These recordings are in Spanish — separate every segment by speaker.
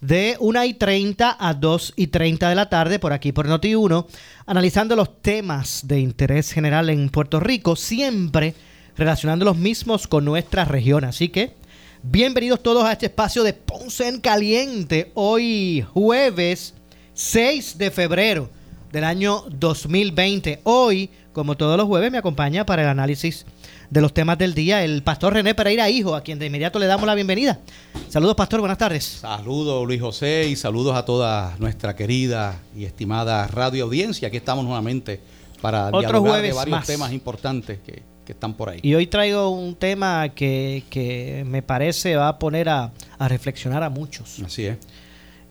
Speaker 1: de 1 y 30 a 2 y 30 de la tarde por aquí por Noti1, analizando los temas de interés general en Puerto Rico, siempre relacionando los mismos con nuestra región. Así que bienvenidos todos a este espacio de Ponce en Caliente, hoy jueves 6 de febrero del año 2020. Hoy, como todos los jueves, me acompaña para el análisis de los temas del día, el pastor René Pereira Hijo, a quien de inmediato le damos la bienvenida. Saludos, pastor, buenas tardes.
Speaker 2: Saludos, Luis José, y saludos a toda nuestra querida y estimada radio audiencia. Aquí estamos nuevamente para
Speaker 1: Otro
Speaker 2: dialogar
Speaker 1: jueves
Speaker 2: de varios
Speaker 1: más.
Speaker 2: temas importantes que, que están por ahí.
Speaker 1: Y hoy traigo un tema que, que me parece va a poner a, a reflexionar a muchos.
Speaker 2: Así es.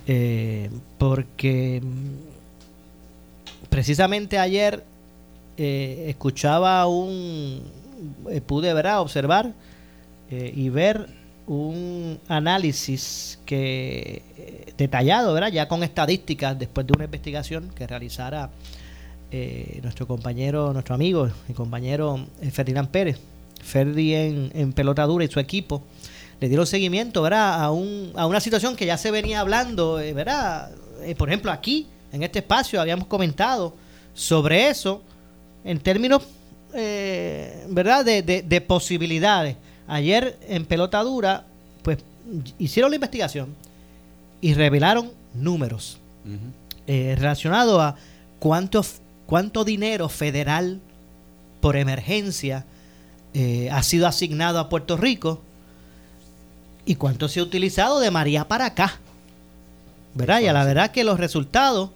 Speaker 1: Eh, porque mm, precisamente ayer eh, escuchaba un, eh, pude ¿verdad? observar eh, y ver un análisis que eh, detallado, ¿verdad? ya con estadísticas después de una investigación que realizara eh, nuestro compañero, nuestro amigo y compañero Ferdinand Pérez, Ferdi en, en pelota dura y su equipo le dieron seguimiento ¿verdad? A, un, a una situación que ya se venía hablando, ¿verdad? Por ejemplo, aquí, en este espacio, habíamos comentado sobre eso en términos eh, ¿verdad? De, de- de posibilidades. Ayer en pelota dura, pues hicieron la investigación y revelaron números
Speaker 2: Ujú.
Speaker 1: eh, relacionados a cuánto, cuánto dinero federal por emergencia eh, ha sido asignado a Puerto Rico y cuánto se ha utilizado de María para acá. ¿Verdad? Y a la verdad que los resultados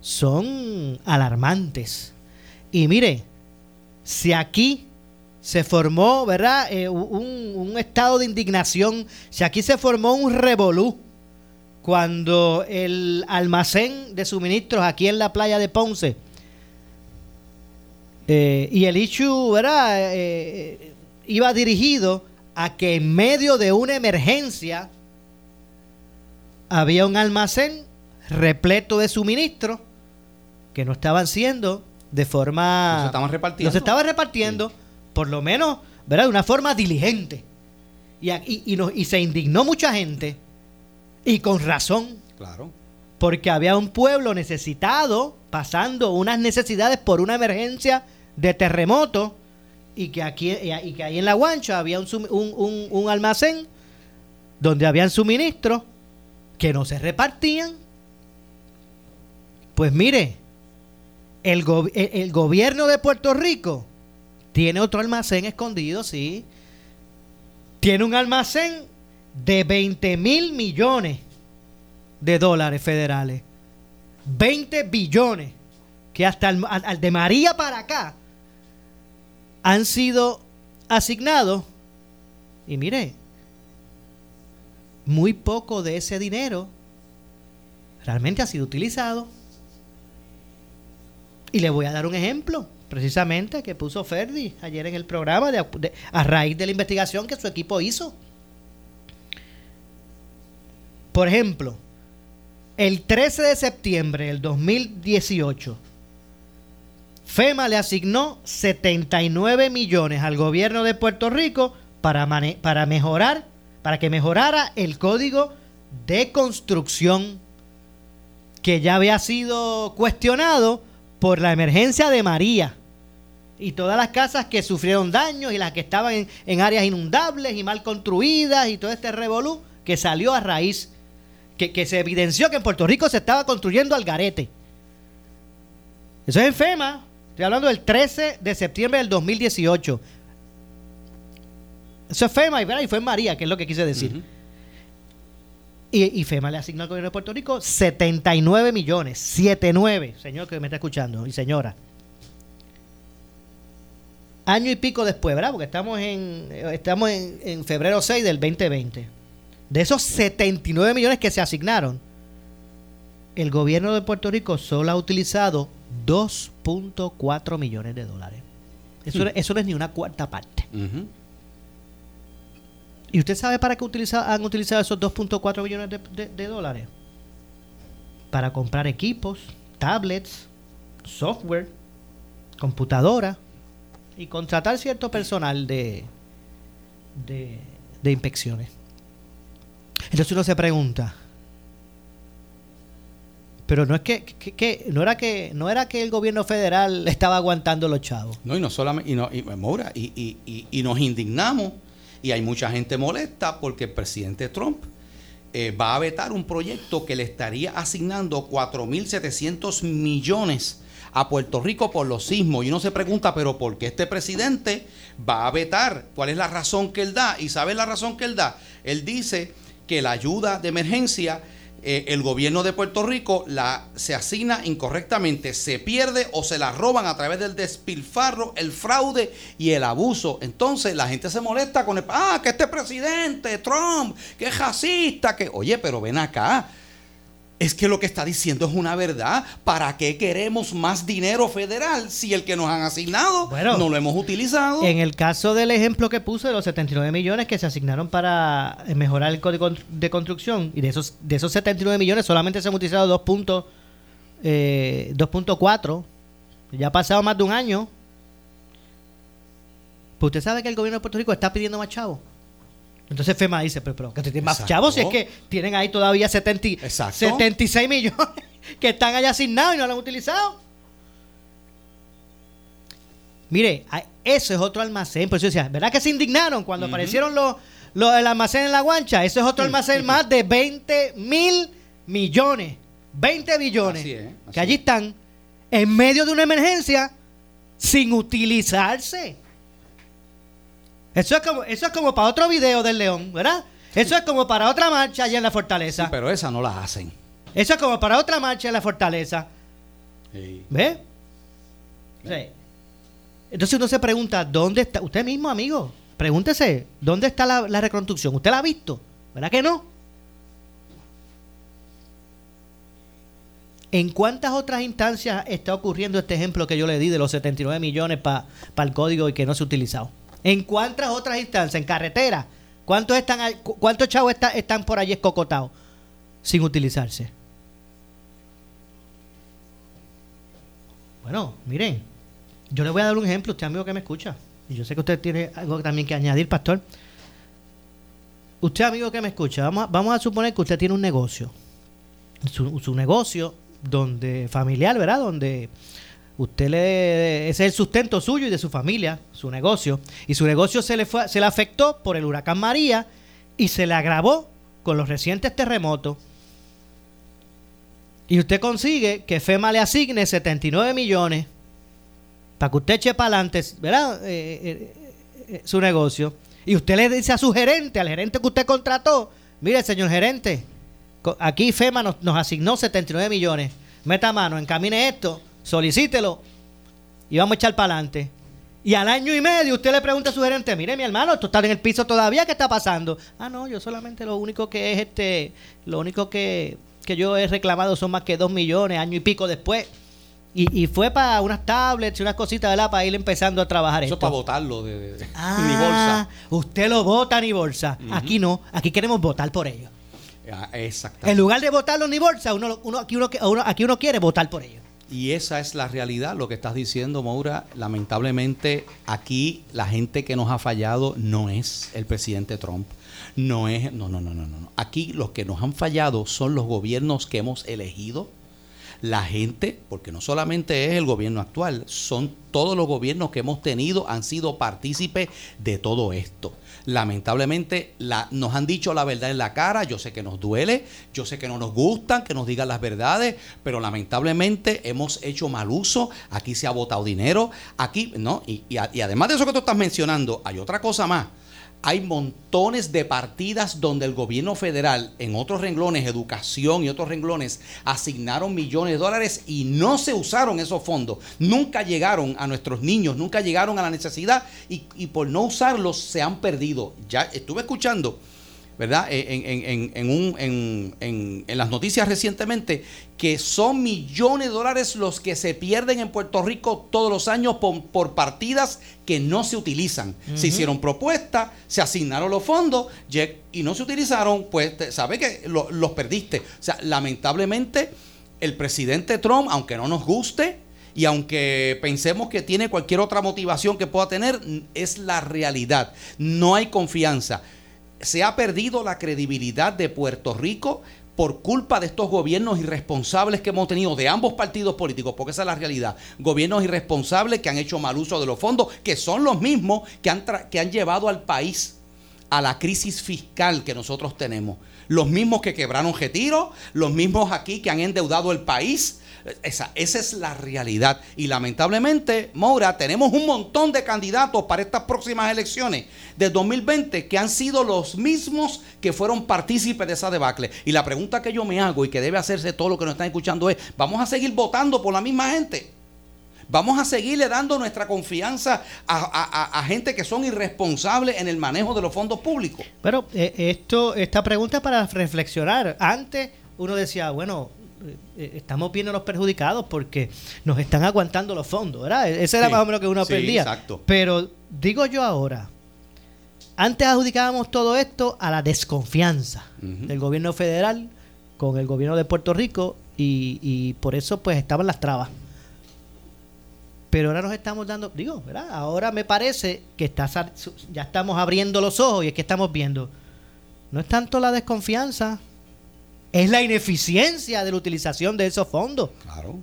Speaker 1: son alarmantes. Y mire, si aquí se formó, ¿verdad? Eh, un, estado de indignación, si aquí se formó un revolú cuando el almacén de suministros aquí en la playa de Ponce eh, y el issue, ¿verdad? Eh, iba dirigido a que en medio de una emergencia había un almacén repleto de suministros que no estaban siendo de forma...
Speaker 2: No se estaban repartiendo.
Speaker 1: No se estaba repartiendo, por lo menos, ¿verdad? De una forma diligente. Y, y, y nos- y se indignó mucha gente, y con razón,
Speaker 2: Claro.
Speaker 1: porque había un pueblo necesitado, pasando unas necesidades por una emergencia de terremoto, y que aquí y que ahí en La Guancha había un, un- un- un almacén donde habían suministros que no se repartían. Pues mire, el, go- el- el gobierno de Puerto Rico tiene otro almacén escondido, sí. Tiene un almacén de 20 mil millones de dólares federales. 20 billones que hasta el, al de María para acá han sido asignados. Y mire, muy poco de ese dinero realmente ha sido utilizado. Y le voy a dar un ejemplo, precisamente, que puso Ferdi ayer en el programa de- a raíz de la investigación que su equipo hizo. Por ejemplo, el 13 de septiembre del 2018, FEMA le asignó 79 millones al gobierno de Puerto Rico para, para mejorar, para que mejorara el código de construcción que ya había sido cuestionado por la emergencia de María y todas las casas que sufrieron daños y las que estaban en, en áreas inundables y mal construidas y todo este revolú que salió a raíz, que, que se evidenció que en Puerto Rico se estaba construyendo al garete. Eso es en FEMA, estoy hablando del 13 de septiembre del 2018. Eso es FEMA y fue María, que es lo que quise decir. Y, y FEMA le asignó al gobierno de Puerto Rico 79 millones. 79, señor que me está escuchando y señora. Año y pico después, ¿verdad? Porque estamos en, estamos en, en febrero 6 del 2020. De esos 79 millones que se asignaron, el gobierno de Puerto Rico solo ha utilizado 2.4 millones de dólares. Eso, eso no es ni una cuarta parte. ¿Y usted sabe para qué utiliza- han utilizado esos 2.4 millones de, dólares? Para comprar equipos, tablets, software, computadora y contratar cierto personal de, de, inspecciones. Entonces uno se pregunta, pero no es que, que- que- no era que no era que el gobierno federal estaba aguantando los chavos.
Speaker 2: No, y no solamente, y, no, y, Maura, y- y- y nos indignamos, y hay mucha gente molesta porque el presidente Trump eh, va a vetar un proyecto que le estaría asignando 4.700 millones a Puerto Rico por los sismos. Y uno se pregunta, pero ¿por qué este presidente va a vetar? ¿Cuál es la razón que él da? ¿Y sabe la razón que él da? Él dice que la ayuda de emergencia eh, el gobierno de Puerto Rico la, se asigna incorrectamente, se pierde o se la roban a través del despilfarro, el fraude y el abuso. Entonces la gente se molesta con el, ah, que este presidente, Trump, que es racista, que, oye, pero ven acá. Es que lo que está diciendo es una verdad. ¿Para qué queremos más dinero federal si el que nos han asignado
Speaker 1: Bueno,
Speaker 2: no lo hemos utilizado?
Speaker 1: En el caso del ejemplo que puse de los 79 millones que se asignaron para mejorar el código de construcción, y de esos, de esos 79 millones solamente se han utilizado 2 puntos, eh, 2.4, ya ha pasado más de un año. Pues usted sabe que el gobierno de Puerto Rico está pidiendo más chavos. Entonces FEMA dice, pero, pero que tienen más
Speaker 2: Exacto.
Speaker 1: chavos si es que tienen ahí todavía 70 y-
Speaker 2: Exacto.
Speaker 1: 76 millones que están allá asignados y no lo han utilizado. Mire, eso es otro almacén. Por eso decía, ¿verdad que se indignaron cuando aparecieron los, los el almacén en la guancha? Eso es otro almacén más de 20 mil millones. 20 billones.
Speaker 2: Así es, así
Speaker 1: que allí están en medio de una emergencia sin utilizarse. Eso es como, eso es como para otro video del León, ¿verdad? Eso es como para otra marcha allá en la fortaleza.
Speaker 2: Sí, pero esa no la hacen.
Speaker 1: Eso es como para otra marcha en la fortaleza.
Speaker 2: Sí.
Speaker 1: ¿Ve? Sí. Entonces uno se pregunta, ¿dónde está? Usted mismo, amigo, pregúntese, ¿dónde está la, la reconstrucción? ¿Usted la ha visto? ¿Verdad que no? ¿En cuántas otras instancias está ocurriendo este ejemplo que yo le di de los 79 millones para el código y que no se ha utilizado? ¿En cuántas otras instancias? ¿En carretera? ¿Cuántos, están, cuántos chavos está- están por allí escocotados sin utilizarse? Bueno, miren, yo le voy a dar un ejemplo, usted amigo que me escucha, y yo sé que usted tiene algo también que añadir, pastor. Usted amigo que me escucha, vamos a, vamos a suponer que usted tiene un negocio, su, su negocio donde familiar, ¿verdad? Donde usted le es el sustento suyo y de su familia, su negocio, y su negocio se le se le afectó por el huracán María y se le agravó con los recientes terremotos. Y usted consigue que FEMA le asigne 79 millones para que usted eche para adelante, ¿verdad? Eh, eh, eh, su negocio. Y usted le dice a su gerente, al gerente que usted contrató, mire, señor gerente, aquí FEMA nos, nos asignó 79 millones. Meta mano, encamine esto, solicítelo y vamos a echar para adelante. Y al año y medio usted le pregunta a su gerente, mire mi hermano, esto está en el piso todavía, ¿qué está pasando? Ah, no, yo solamente lo único que es este, lo único que, que yo he reclamado son más que dos millones, año y pico después. Y, y fue para unas tablets y unas cositas, ¿verdad? Para ir empezando a trabajar
Speaker 2: Eso
Speaker 1: esto.
Speaker 2: para votarlo de, de- de-
Speaker 1: Ah,
Speaker 2: ni bolsa.
Speaker 1: Usted lo vota ni bolsa. Aquí no, aquí queremos votar por ellos.
Speaker 2: Ah, exactamente.
Speaker 1: En lugar de votarlo ni bolsa, uno, uno, aquí, uno, uno- aquí uno quiere votar por ellos.
Speaker 2: Y esa es la realidad, lo que estás diciendo, Maura. Lamentablemente, aquí la gente que nos ha fallado no es el presidente Trump. No es, no, no, no, no. no. Aquí los que nos han fallado son los gobiernos que hemos elegido. La gente, porque no solamente es el gobierno actual, son todos los gobiernos que hemos tenido, han sido partícipes de todo esto. Lamentablemente la- nos han dicho la verdad en la cara, yo sé que nos duele, yo sé que no nos gustan, que nos digan las verdades, pero lamentablemente hemos hecho mal uso, aquí se ha votado dinero, aquí, ¿no? Y, y además de eso que tú estás mencionando, hay otra cosa más. Hay montones de partidas donde el gobierno federal, en otros renglones, educación y otros renglones, asignaron millones de dólares y no se usaron esos fondos. Nunca llegaron a nuestros niños, nunca llegaron a la necesidad y, y por no usarlos se han perdido. Ya estuve escuchando ¿verdad? En, en, las noticias recientemente, que son millones de dólares los que se pierden en Puerto Rico todos los años por, partidas que no se utilizan. Se hicieron propuestas, se asignaron los fondos y no se utilizaron, pues sabe que los perdiste. O sea, lamentablemente el presidente Trump, aunque no nos guste, y aunque pensemos que tiene cualquier otra motivación que pueda tener, es la realidad. No hay confianza se ha perdido la credibilidad de Puerto Rico por culpa de estos gobiernos irresponsables que hemos tenido de ambos partidos políticos, porque esa es la realidad. Gobiernos irresponsables que han hecho mal uso de los fondos, que son los mismos que han, que han llevado al país a la crisis fiscal que nosotros tenemos. Los mismos que quebraron Getiro, los mismos aquí que han endeudado el país, esa, esa es la realidad. Y lamentablemente, Moura, tenemos un montón de candidatos para estas próximas elecciones de 2020 que han sido los mismos que fueron partícipes de esa debacle. Y la pregunta que yo me hago y que debe hacerse todo lo que nos están escuchando es, ¿vamos a seguir votando por la misma gente? Vamos a seguirle dando nuestra confianza a, gente que son irresponsables en el manejo de los fondos públicos.
Speaker 1: Pero eh, esto, esta pregunta es para reflexionar. Antes uno decía, bueno, estamos viendo los perjudicados porque nos están aguantando los fondos, ¿verdad? E-, ese era más o menos lo que uno sí, Exacto. Pero digo yo ahora, antes adjudicábamos todo esto a la desconfianza del gobierno federal con el gobierno de Puerto Rico y, y, por eso pues estaban las trabas. Pero ahora nos estamos dando, digo, ¿verdad? Ahora me parece que está, ya estamos abriendo los ojos y es que estamos viendo. No es tanto la desconfianza, es la ineficiencia de la utilización de esos fondos.
Speaker 2: Claro.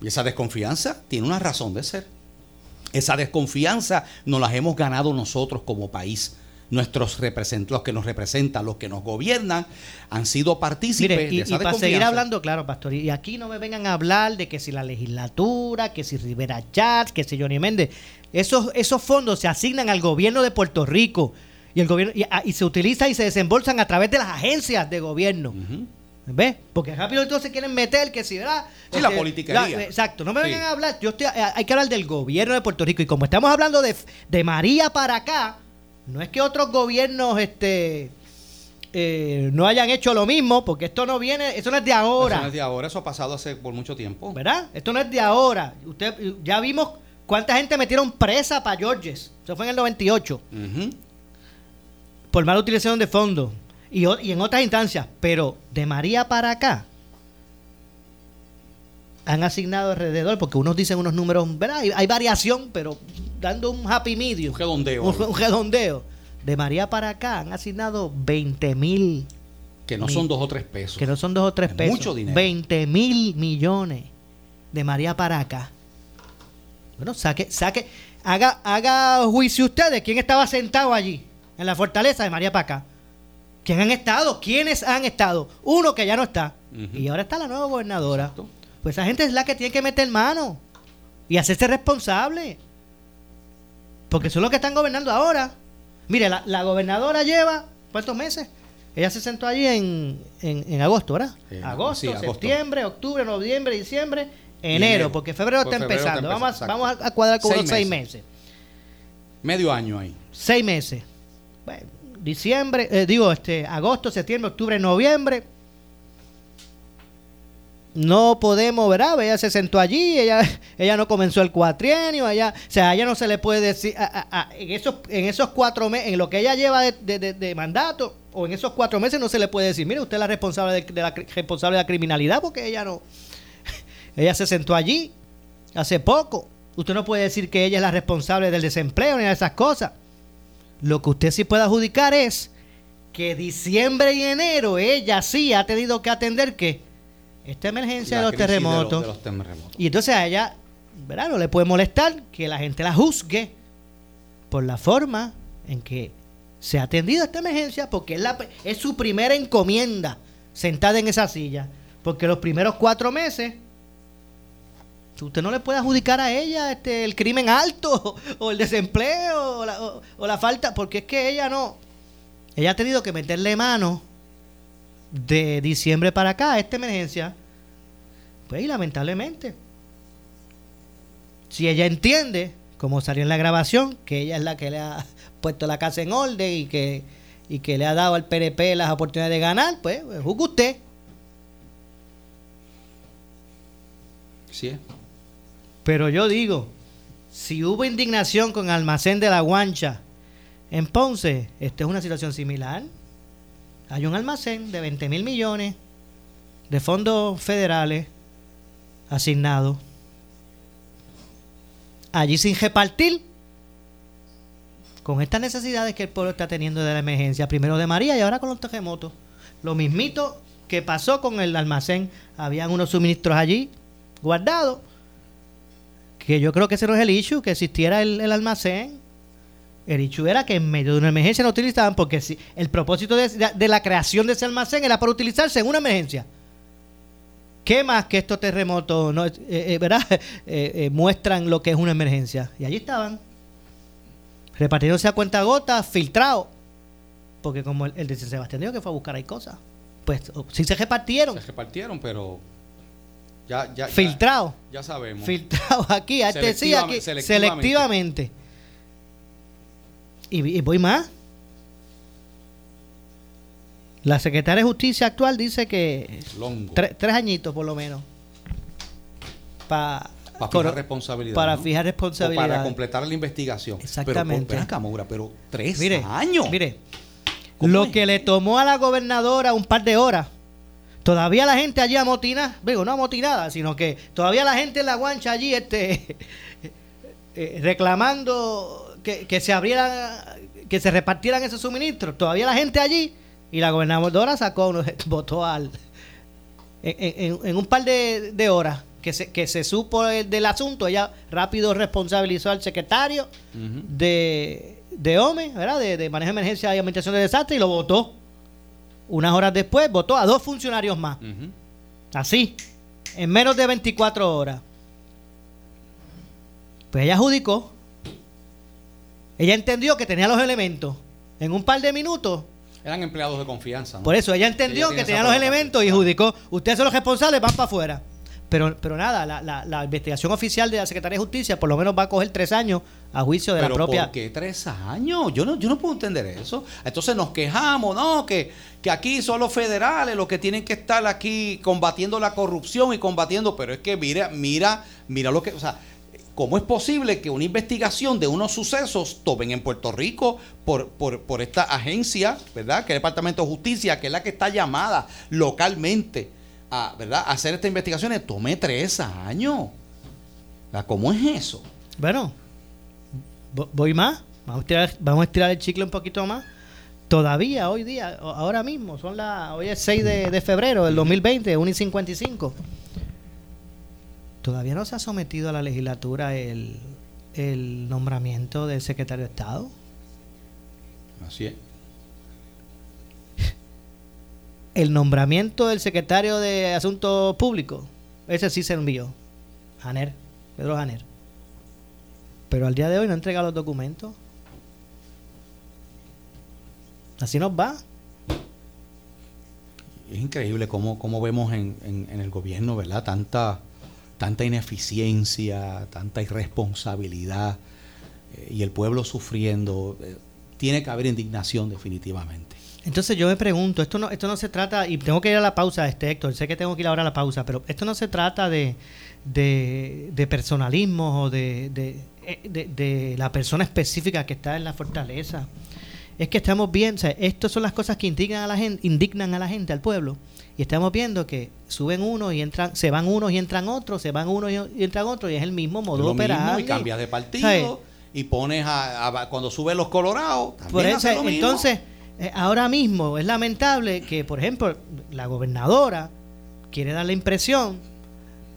Speaker 2: Y esa desconfianza tiene una razón de ser. Esa desconfianza nos la hemos ganado nosotros como país. Nuestros representantes, los que nos representan, los que nos gobiernan, han sido partícipes
Speaker 1: de esa y para seguir hablando, claro, Pastor, y aquí no me vengan a hablar de que si la legislatura, que si Rivera Chats, que si Johnny Méndez, esos, esos fondos se asignan al gobierno de Puerto Rico y el gobierno ah, y, se utiliza y se desembolsan a través de las agencias de gobierno. ¿Ves? Porque rápido entonces quieren meter que si, ¿verdad?
Speaker 2: Sí, la este, política.
Speaker 1: Exacto, no me vengan a hablar. Yo estoy, hay que hablar del gobierno de Puerto Rico. Y como estamos hablando de, de María para acá, no es que otros gobiernos este, eh, no hayan hecho lo mismo, porque esto no viene, eso no es de ahora.
Speaker 2: Eso no es de ahora, eso ha pasado hace por mucho tiempo.
Speaker 1: ¿Verdad? Esto no es de ahora. Usted ya vimos cuánta gente metieron presa para Georges. Eso fue en el 98 por mala utilización de fondos y, en otras instancias, pero de María para acá han asignado alrededor, porque unos dicen unos números, ¿verdad? Hay, variación, pero dando un happy medium.
Speaker 2: Un redondeo.
Speaker 1: Un, redondeo. De María para acá han asignado 20 mil.
Speaker 2: Que no son dos o tres pesos.
Speaker 1: Que no son dos o tres pesos.
Speaker 2: Mucho dinero.
Speaker 1: 20 mil millones de María para acá. Bueno, saque, saque, haga, haga juicio usted de quién estaba sentado allí en la fortaleza de María Paca. ¿Quién han estado? ¿Quiénes han estado? Uno que ya no está. Y ahora está la nueva gobernadora. Pues esa gente es la que tiene que meter mano y hacerse responsable. Porque son los que están gobernando ahora. Mire, la, gobernadora lleva, ¿cuántos meses? Ella se sentó allí en, en, agosto, ¿verdad? agosto, septiembre, octubre, noviembre, diciembre, enero, porque febrero, está, empezando. vamos, a, vamos a cuadrar con unos seis meses.
Speaker 2: Medio año ahí.
Speaker 1: Seis meses diciembre, eh, digo, este, agosto, septiembre, octubre, noviembre. No podemos, ¿verdad? Ella se sentó allí, ella, ella no comenzó el cuatrienio, allá, o sea, a ella no se le puede decir, en, esos, en esos cuatro meses, en lo que ella lleva de, mandato, o en esos cuatro meses no se le puede decir, mire, usted es la responsable de, la responsable de la criminalidad, porque ella no, ella se sentó allí hace poco. Usted no puede decir que ella es la responsable del desempleo ni de esas cosas. Lo que usted sí puede adjudicar es que diciembre y enero ella sí ha tenido que atender que esta emergencia de los, terremotos, Y entonces a ella, ¿verdad? No le puede molestar que la gente la juzgue por la forma en que se ha atendido esta emergencia, porque es, la, es su primera encomienda sentada en esa silla. Porque los primeros cuatro meses Usted no le puede adjudicar a ella este, el crimen alto o el desempleo o la, falta, porque es que ella no. Ella ha tenido que meterle mano de diciembre para acá a esta emergencia. Pues y lamentablemente, si ella entiende, como salió en la grabación, que ella es la que le ha puesto la casa en orden y que, y que le ha dado al PNP las oportunidades de ganar, pues, juzgue usted.
Speaker 2: Sí.
Speaker 1: Pero yo digo, si hubo indignación con Almacén de la Guancha en Ponce, esta es una situación similar. Hay un almacén de 20 mil millones de fondos federales asignados. Allí sin repartir con estas necesidades que el pueblo está teniendo de la emergencia, primero de María y ahora con los terremotos. Lo mismito que pasó con el almacén, habían unos suministros allí guardados, que yo creo que ese no es el issue, que existiera el, almacén. El issue era que en medio de una emergencia no utilizaban, porque si, el propósito de, la creación de ese almacén era para utilizarse en una emergencia. ¿Qué más que estos terremotos no, eh, eh, ¿verdad? Eh, muestran lo que es una emergencia? Y allí estaban repartiéndose a cuenta gota, filtrado. Porque como el, de San Sebastián dijo que fue a buscar ahí cosas. Pues sí se repartieron.
Speaker 2: Se repartieron, pero ya, ya,
Speaker 1: filtrado.
Speaker 2: Ya, sabemos.
Speaker 1: Filtrado aquí, este sí, aquí, selectivamente. Y, voy más. La secretaria de Justicia actual dice que tres añitos por lo menos para
Speaker 2: para fijar responsabilidad.
Speaker 1: Para fijar responsabilidad.
Speaker 2: para completar la investigación.
Speaker 1: Exactamente.
Speaker 2: Pero, pero tres años.
Speaker 1: Mire, lo que le tomó a la gobernadora un par de horas, todavía la gente allí amotinada, digo, no amotinada, sino que todavía la gente en la guancha allí este, eh, reclamando que, se abrieran, que se repartieran esos suministros, todavía la gente allí, y la gobernadora sacó, votó al, en, un par de horas que se, que se supo del asunto, ella rápido responsabilizó al secretario de, de OME, ¿verdad? De, Manejo de Emergencia y Administración de Desastre y lo votó. Unas horas después votó a dos funcionarios más. Así, en menos de 24 horas. Pues ella adjudicó. Ella entendió que tenía los elementos. En un par de minutos
Speaker 2: eran empleados de confianza.
Speaker 1: Por eso ella entendió que tenía los elementos y adjudicó. Ustedes son los responsables, van para afuera. Pero, pero nada, la, la, la, investigación oficial de la Secretaría de Justicia por lo menos va a coger tres años a juicio de la propia.
Speaker 2: ¿Por qué tres años? Yo no, yo no puedo entender eso. Entonces nos quejamos, ¿no? Que, que aquí son los federales los que tienen que estar aquí combatiendo la corrupción y combatiendo. Pero es que mira, mira, mira lo que. O sea, ¿cómo es posible que una investigación de unos sucesos tomen en Puerto Rico por, por, por esta agencia, ¿verdad? Que es el Departamento de Justicia, que es la que está llamada localmente a, ¿verdad? hacer estas investigaciones tome tres años. ¿Cómo es eso?
Speaker 1: Bueno, voy más. Vamos a, estirar, vamos a estirar el chicle un poquito más. Todavía hoy día, ahora mismo, son las hoy es 6 de, febrero del 2020, 1 y 55. Todavía no se ha sometido a la legislatura el, el nombramiento del secretario de Estado.
Speaker 2: Así es
Speaker 1: el nombramiento del secretario de Asuntos Públicos, ese sí se envió. Janer, Pedro Janer. Pero al día de hoy no ha entregado los documentos. Así nos va.
Speaker 2: Es increíble cómo, cómo vemos en, en, el gobierno, ¿verdad? Tanta, tanta ineficiencia, tanta irresponsabilidad eh, y el pueblo sufriendo. Eh, tiene que haber indignación definitivamente.
Speaker 1: Entonces yo me pregunto, esto no, esto no se trata, y tengo que ir a la pausa, este Héctor, sé que tengo que ir ahora a la pausa, pero esto no se trata de, de, de personalismo o de, de, la persona específica que está en la fortaleza. Es que estamos viendo, o sea, estas son las cosas que indignan a la gente, indignan a la gente, al pueblo. Y estamos viendo que suben unos y entran, se van unos y entran otros, se van unos y entran otros, y es el mismo modo de operar.
Speaker 2: Y cambias de partido, y pones a, cuando suben los colorados, también Por lo mismo.
Speaker 1: Entonces, eh, ahora mismo es lamentable que, por ejemplo, la gobernadora quiere dar la impresión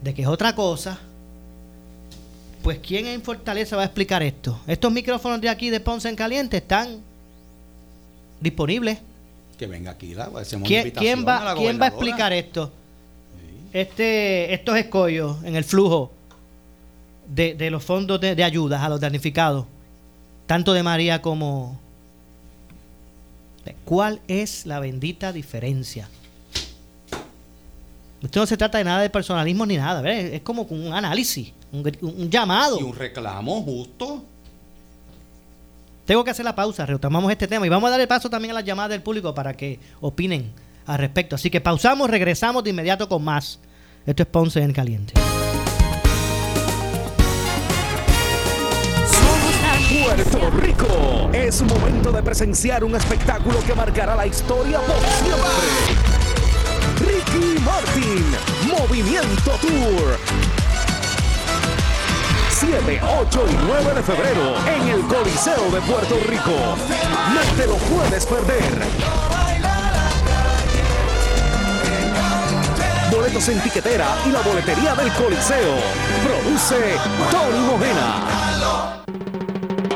Speaker 1: de que es otra cosa. Pues ¿quién en Fortaleza va a explicar esto? Estos micrófonos de aquí de Ponce en Caliente están disponibles.
Speaker 2: Que venga aquí, la,
Speaker 1: ¿Quién, ¿quién va, ¿quién va a explicar esto? Este, estos escollos en el flujo de, de los fondos de, de ayudas a los damnificados, tanto de María como... ¿Cuál es la bendita diferencia? Esto no se trata de nada de personalismo ni nada, ¿ves? es como un análisis, un, un llamado.
Speaker 2: Y un reclamo justo.
Speaker 1: Tengo que hacer la pausa, retomamos este tema y vamos a dar el paso también a las llamadas del público para que opinen al respecto. Así que pausamos, regresamos de inmediato con más. Esto es Ponce en Caliente.
Speaker 3: Es momento de presenciar un espectáculo que marcará la historia por siempre. Ricky Martin, Movimiento Tour. 7, 8 y 9 de febrero en el Coliseo de Puerto Rico. No te lo puedes perder. Boletos en tiquetera y la boletería del Coliseo. Produce Tony Mojena.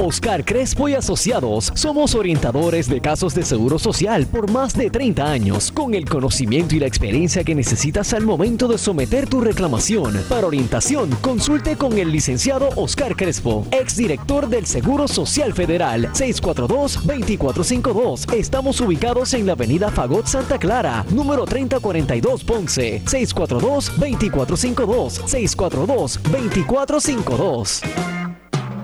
Speaker 4: Oscar Crespo y Asociados somos orientadores de casos de seguro social por más de 30 años, con el conocimiento y la experiencia que necesitas al momento de someter tu reclamación. Para orientación, consulte con el licenciado Oscar Crespo, exdirector del Seguro Social Federal, 642-2452. Estamos ubicados en la avenida Fagot Santa Clara, número 3042 Ponce, 642-2452, 642-2452.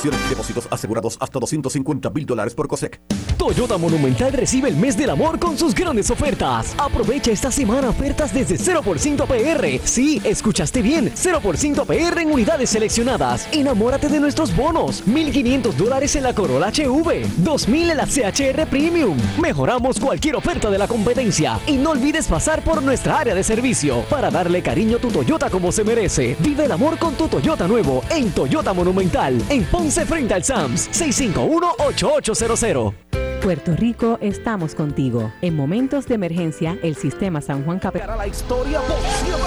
Speaker 3: Acciones y depósitos asegurados hasta 250 mil dólares por COSEC.
Speaker 4: Toyota Monumental recibe el mes del amor con sus grandes ofertas. Aprovecha esta semana ofertas desde 0% APR. Sí, escuchaste bien, 0% APR en unidades seleccionadas. Enamórate de nuestros bonos. 1.500 dólares en la Corolla HV, 2.000 en la CHR Premium. Mejoramos cualquier oferta de la competencia. Y no olvides pasar por nuestra área de servicio para darle cariño a tu Toyota como se merece. Vive el amor con tu Toyota nuevo en Toyota Monumental, en Ponce frente al SAMS, 651-8800.
Speaker 5: Puerto Rico, estamos contigo. En momentos de emergencia, el sistema San Juan Capital.
Speaker 3: Para la historia por siempre.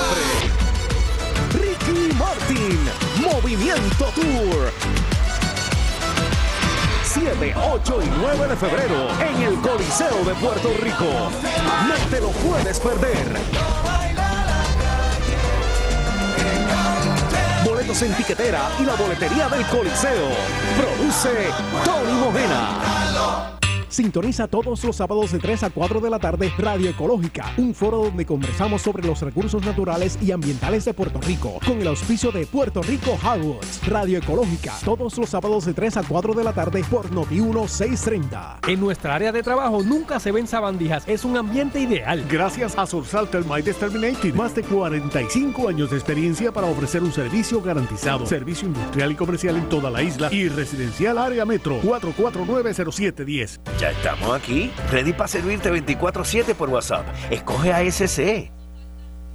Speaker 3: Ricky Martin, Movimiento Tour. 7, 8 y 9 de febrero en el Coliseo de Puerto Rico. No te lo puedes perder. Boletos en tiquetera y la boletería del Coliseo. Produce Tony Mojena.
Speaker 6: Sintoniza todos los sábados de 3 a 4 de la tarde Radio Ecológica, un foro donde conversamos sobre los recursos naturales y ambientales de Puerto Rico, con el auspicio de Puerto Rico Hardwoods. Radio Ecológica, todos los sábados de 3 a 4 de la tarde por Noti 1630.
Speaker 7: En nuestra área de trabajo nunca se ven sabandijas, es un ambiente ideal.
Speaker 6: Gracias a Sorsal Termite Exterminating, más de 45 años de experiencia para ofrecer un servicio garantizado, servicio industrial y comercial en toda la isla y residencial área metro 4490710.
Speaker 8: Ya estamos aquí, ready para servirte 24/7 por WhatsApp. Escoge ASC.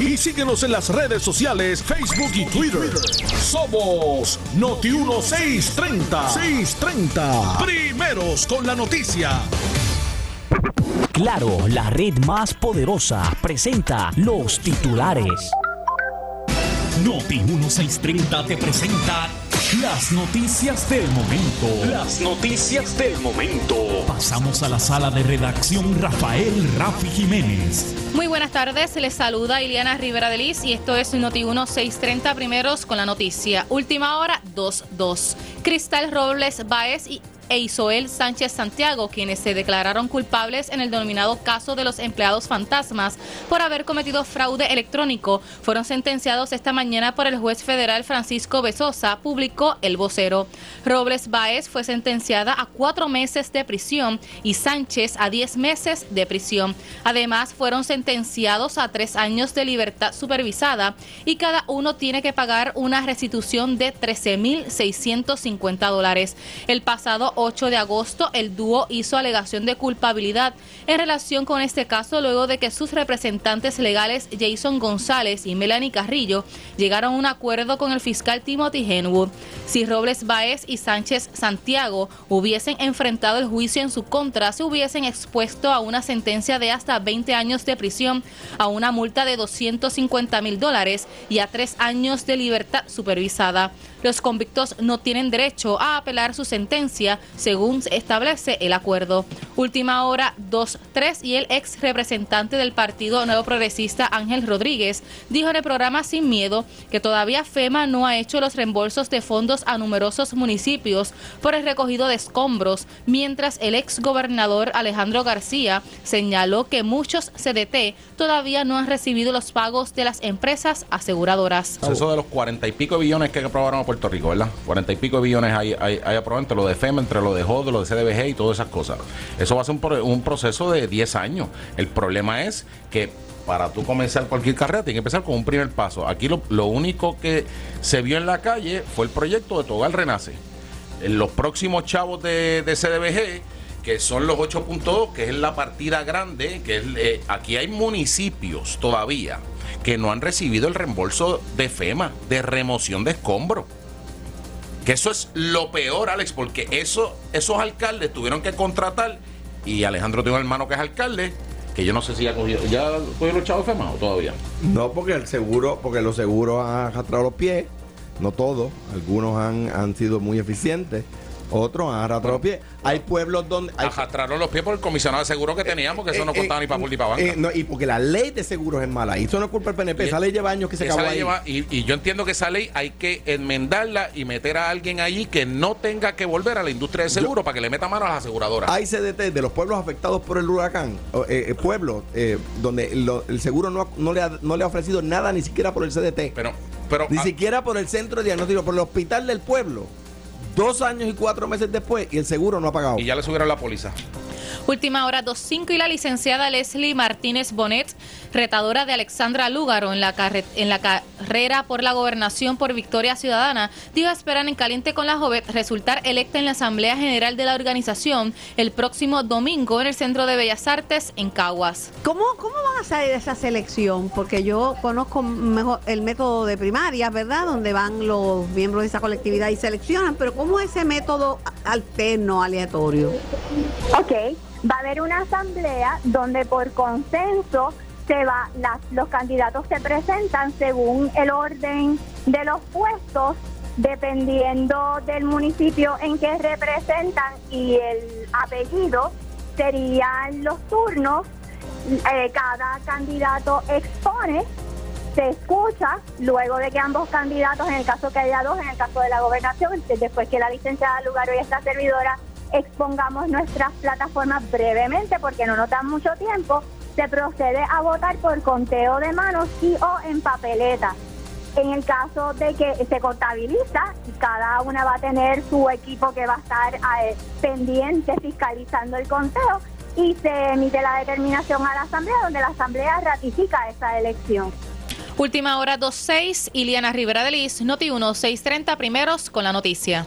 Speaker 9: y síguenos en las redes sociales Facebook y Twitter. Somos Noti 1630. 630. Primeros con la noticia.
Speaker 4: Claro, la red más poderosa presenta los titulares.
Speaker 9: Noti 1630 te presenta las noticias del momento.
Speaker 4: Las noticias del momento.
Speaker 9: Pasamos a la sala de redacción Rafael Rafi Jiménez.
Speaker 8: Muy buenas tardes, les saluda Iliana Rivera de Liz y esto es Noti 1630 primeros con la noticia. Última hora 22. Cristal Robles Baez y e Isoel Sánchez Santiago, quienes se declararon culpables en el denominado caso de los empleados fantasmas por haber cometido fraude electrónico, fueron sentenciados esta mañana por el juez federal Francisco Besosa, publicó el vocero. Robles Baez fue sentenciada a cuatro meses de prisión y Sánchez a diez meses de prisión. Además, fueron sentenciados a tres años de libertad supervisada y cada uno tiene que pagar una restitución de 13.650 dólares. El pasado 8 de agosto, el dúo hizo alegación de culpabilidad en relación con este caso luego de que sus representantes legales Jason González y Melanie Carrillo llegaron a un acuerdo con el fiscal Timothy Henwood. Si Robles Baez y Sánchez Santiago hubiesen enfrentado el juicio en su contra, se hubiesen expuesto a una sentencia de hasta 20 años de prisión, a una multa de 250 mil dólares y a tres años de libertad supervisada. Los convictos no tienen derecho a apelar su sentencia según establece el acuerdo. Última hora 2-3 y el ex representante del Partido Nuevo Progresista Ángel Rodríguez dijo en el programa Sin Miedo que todavía FEMA no ha hecho los reembolsos de fondos a numerosos municipios por el recogido de escombros, mientras el ex gobernador Alejandro García señaló que muchos CDT todavía no han recibido los pagos de las empresas aseguradoras.
Speaker 10: Eso de los cuarenta y pico billones que aprobaron Puerto Rico, ¿verdad? Cuarenta y pico billones hay, hay, hay aprobados entre lo de FEMA, entre lo de JOD, lo de CDBG y todas esas cosas. Eso va a ser un, pro- un proceso de 10 años. El problema es que para tú comenzar cualquier carrera tienes que empezar con un primer paso. Aquí lo, único que se vio en la calle fue el proyecto de Tu Hogar Renace. En los próximos chavos de, de CDBG, que son los 8.2, que es la partida grande, que es, eh, aquí hay municipios todavía que no han recibido el reembolso de FEMA, de remoción de escombros. Que eso es lo peor, Alex, porque eso, esos alcaldes tuvieron que contratar, y Alejandro tiene un hermano que es alcalde, que yo no sé si ya cogió, ya cogió los chavos FEMA o todavía.
Speaker 11: No, porque el seguro, porque los seguros han arrastrado los pies, no todos, algunos han, han sido muy eficientes, otros han arrastrado los pies. Hay pueblos donde hay,
Speaker 10: Arrastraron los pies por el comisionado de seguro que teníamos, que eso no
Speaker 11: eh,
Speaker 10: contaba ni para ni para banca.
Speaker 11: eh, no, y porque la ley de seguros es mala, y eso no es culpa del PNP,
Speaker 10: Y-
Speaker 11: esa ley lleva años que se acabó ahí.
Speaker 10: lleva- y, y yo entiendo que esa ley hay que enmendarla y meter a alguien allí que no tenga que volver a la industria de seguro para que le meta mano a las aseguradoras.
Speaker 11: Hay CDT de los pueblos afectados por el huracán, eh, eh, pueblos eh, donde lo- el seguro no, no, le ha, no le ha ofrecido nada ni siquiera por el CDT.
Speaker 10: Pero, pero
Speaker 11: ni
Speaker 10: ah,
Speaker 11: siquiera por el centro de diagnóstico, por el hospital del pueblo. Dos años y cuatro meses después y el seguro no ha pagado.
Speaker 10: y ya le subieron la póliza.
Speaker 8: Última hora 2.5 y la licenciada Leslie Martínez Bonet, retadora de Alexandra Lúgaro en la, carre- en la carrera por la gobernación por Victoria Ciudadana, dijo esperar en caliente con la Jovet resultar electa en la Asamblea General de la organización el próximo domingo en el Centro de Bellas Artes en Caguas.
Speaker 12: ¿Cómo, ¿Cómo van a salir de esa selección? Porque yo conozco mejor el método de primarias, ¿verdad? Donde van los miembros de esa colectividad y seleccionan, pero ¿cómo es ese método alterno, aleatorio?
Speaker 13: Ok, va a haber una asamblea donde por consenso se va, los candidatos se presentan según el orden de los puestos, dependiendo del municipio en que representan y el apellido serían los turnos. Eh, cada candidato expone, se escucha, luego de que ambos candidatos, en el caso que haya dos, en el caso de la gobernación, después que la licenciada Lugaro y esta servidora expongamos nuestras plataformas brevemente porque no nos dan mucho tiempo, se procede a votar por conteo de manos y o en papeleta. En el caso de que se contabiliza, cada una va a tener su equipo que va a estar eh, pendiente fiscalizando el conteo y se emite la determinación a la Asamblea, donde la Asamblea ratifica esa elección.
Speaker 8: Última hora 26, Iliana Rivera de Liz, Noti 1, 630 primeros con la noticia.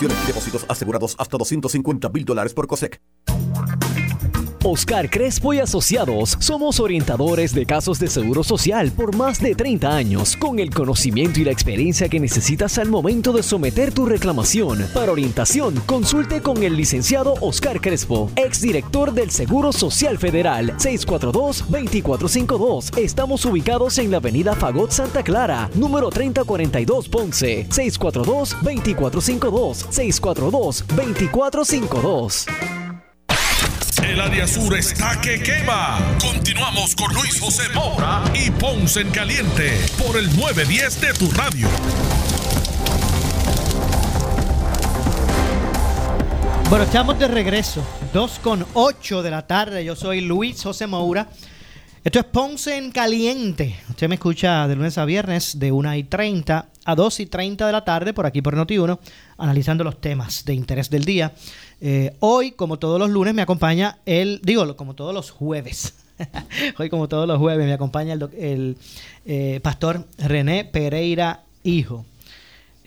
Speaker 3: Y depósitos asegurados hasta 250 mil dólares por COSEC.
Speaker 4: Oscar Crespo y Asociados somos orientadores de casos de seguro social por más de 30 años, con el conocimiento y la experiencia que necesitas al momento de someter tu reclamación. Para orientación, consulte con el licenciado Oscar Crespo, exdirector del Seguro Social Federal, 642-2452. Estamos ubicados en la avenida Fagot Santa Clara, número 3042 Ponce, 642-2452, 642-2452.
Speaker 14: El área sur está que quema. Continuamos con Luis José Moura y Ponce en Caliente por el 910 de tu radio.
Speaker 1: Bueno, estamos de regreso. 2 con 8 de la tarde. Yo soy Luis José Moura. Esto es Ponce en Caliente. Usted me escucha de lunes a viernes de 1 y 30 a 2 y 30 de la tarde por aquí por Noti1, analizando los temas de interés del día. Eh, hoy, como todos los lunes, me acompaña el, digo, como todos los jueves. hoy, como todos los jueves, me acompaña el, el, eh, pastor René Pereira Hijo.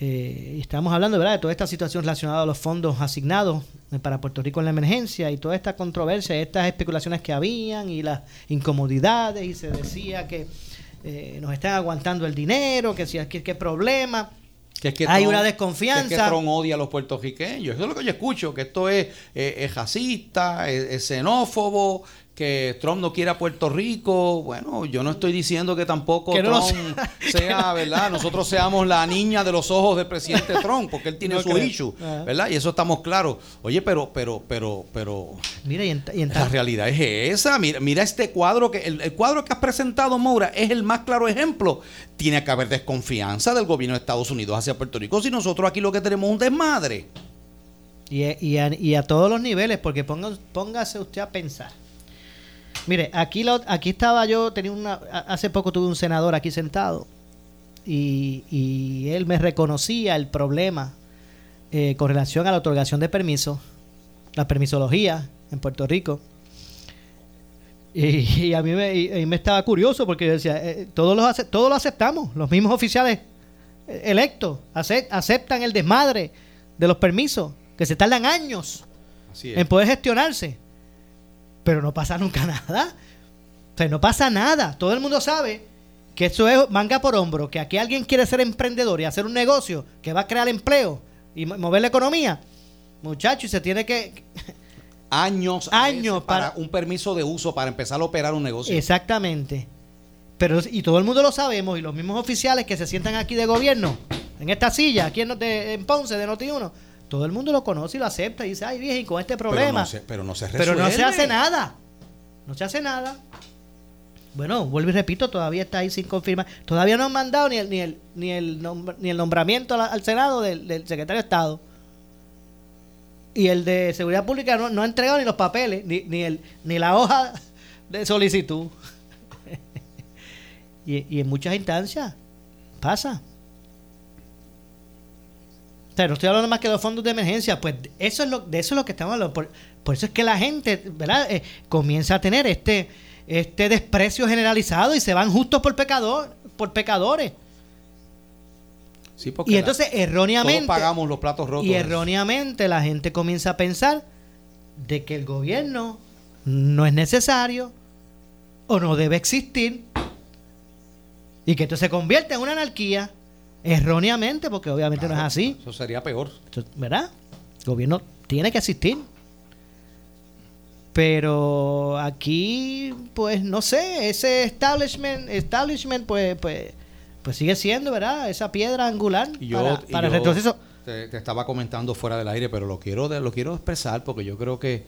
Speaker 1: Eh, estamos hablando de toda esta situación relacionada a los fondos asignados eh, para Puerto Rico en la emergencia y toda esta controversia, estas especulaciones que habían y las incomodidades y se decía que eh, nos están aguantando el dinero, que si aquí qué problema.
Speaker 2: Que es que
Speaker 1: Hay
Speaker 2: Trump-
Speaker 1: una
Speaker 2: que
Speaker 1: desconfianza.
Speaker 2: es que Trump odia a los puertorriqueños. Eso es lo que yo escucho, que esto es, eh, es racista, es, es xenófobo, que Trump no quiere a Puerto Rico. Bueno, yo no estoy diciendo que tampoco
Speaker 1: Que no
Speaker 2: Trump
Speaker 1: sea.
Speaker 2: sea, ¿verdad? Nosotros seamos la niña de los ojos del presidente Trump, porque él tiene
Speaker 1: No
Speaker 2: su
Speaker 1: creo.
Speaker 2: issue,
Speaker 1: Ajá.
Speaker 2: ¿verdad? Y eso estamos claros. Oye, pero, pero, pero, pero...
Speaker 1: Mira, y en, y en
Speaker 2: La realidad es esa. Mira, mira este cuadro que el, el cuadro que has presentado, Moura, es el más claro ejemplo. Tiene que haber desconfianza del gobierno de Estados Unidos hacia Puerto Rico si nosotros aquí lo que tenemos es un desmadre.
Speaker 1: Y, y a, y a todos los niveles, porque ponga- póngase usted a pensar. Mire, aquí, lo, aquí estaba yo, tenía una, hace poco tuve un senador aquí sentado y, y él me reconocía el problema eh, con relación a la otorgación de permisos, la permisología en Puerto Rico. Y, y a mí me, y- y me estaba curioso porque yo decía, eh, todos, los, ace- todos lo aceptamos, los mismos oficiales electos ace- aceptan el desmadre de los permisos, que se tardan años en poder gestionarse. Pero no pasa nunca nada. O sea, no pasa nada. Todo el mundo sabe que eso es manga por hombro, que aquí alguien quiere ser emprendedor y hacer un negocio que va a crear empleo y mo- mover la economía. Muchacho, y se tiene que...
Speaker 2: Años,
Speaker 1: Años
Speaker 2: para,
Speaker 1: para-
Speaker 2: un permiso de uso para empezar a operar un negocio.
Speaker 1: Exactamente. Pero, y todo el mundo lo sabemos, y los mismos oficiales que se sientan aquí de gobierno, en esta silla, aquí en, de- en Ponce, de Noti1, todo el mundo lo conoce y lo acepta y dice, ay, virgen, con este
Speaker 2: Pero
Speaker 1: problema.
Speaker 2: no se- pero no se
Speaker 1: Pero no se
Speaker 2: resuelve.
Speaker 1: hace nada. No se hace nada. Bueno, vuelvo y repito, todavía está ahí sin confirmar. Todavía no han mandado ni el, ni el, ni el, nombr- ni el nombramiento al Senado del, del secretario de Estado. Y el de Seguridad Pública no, no ha entregado ni los papeles, ni, ni, el, ni la hoja de solicitud. y, y en muchas instancias pasa. Sea, no estoy hablando más que de los fondos de emergencia, pues eso es lo, de eso es lo que estamos hablando. Por, por eso es que la gente, ¿verdad? Eh, comienza a tener este, este desprecio generalizado y se van justos por pecador, por pecadores.
Speaker 2: Sí, porque
Speaker 1: Y
Speaker 2: la-
Speaker 1: entonces erróneamente
Speaker 2: todos pagamos los platos rotos.
Speaker 1: y erróneamente la gente comienza a pensar de que el gobierno no es necesario o no debe existir y que esto se convierte en una anarquía erróneamente porque obviamente no es así,
Speaker 2: Eso sería peor.
Speaker 1: ¿verdad? El gobierno tiene que existir. Pero aquí, pues no sé, ese establishment, establishment pues, pues, pues sigue siendo, ¿verdad? Esa piedra angular
Speaker 2: Y yo,
Speaker 1: para,
Speaker 2: y
Speaker 1: el retroceso.
Speaker 2: Te, te estaba comentando fuera del aire, pero lo quiero, lo quiero expresar porque yo creo que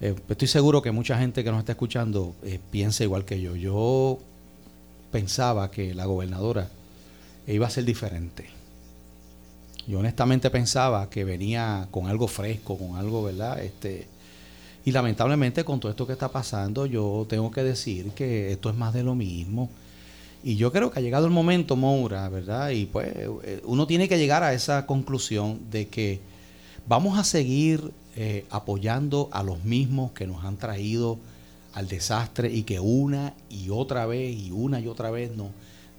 Speaker 2: eh, estoy seguro que mucha gente que nos está escuchando eh, piensa igual que yo. Yo pensaba que la gobernadora iba a ser diferente. Yo honestamente pensaba que venía con algo fresco, con algo, ¿verdad? Este, y lamentablemente con todo esto que está pasando, yo tengo que decir que esto es más de lo mismo. Y yo creo que ha llegado el momento, Moura, ¿verdad? Y pues eh, uno tiene que llegar a esa conclusión de que vamos a seguir eh, apoyando a los mismos que nos han traído al desastre y que una y otra vez y una y otra vez nos,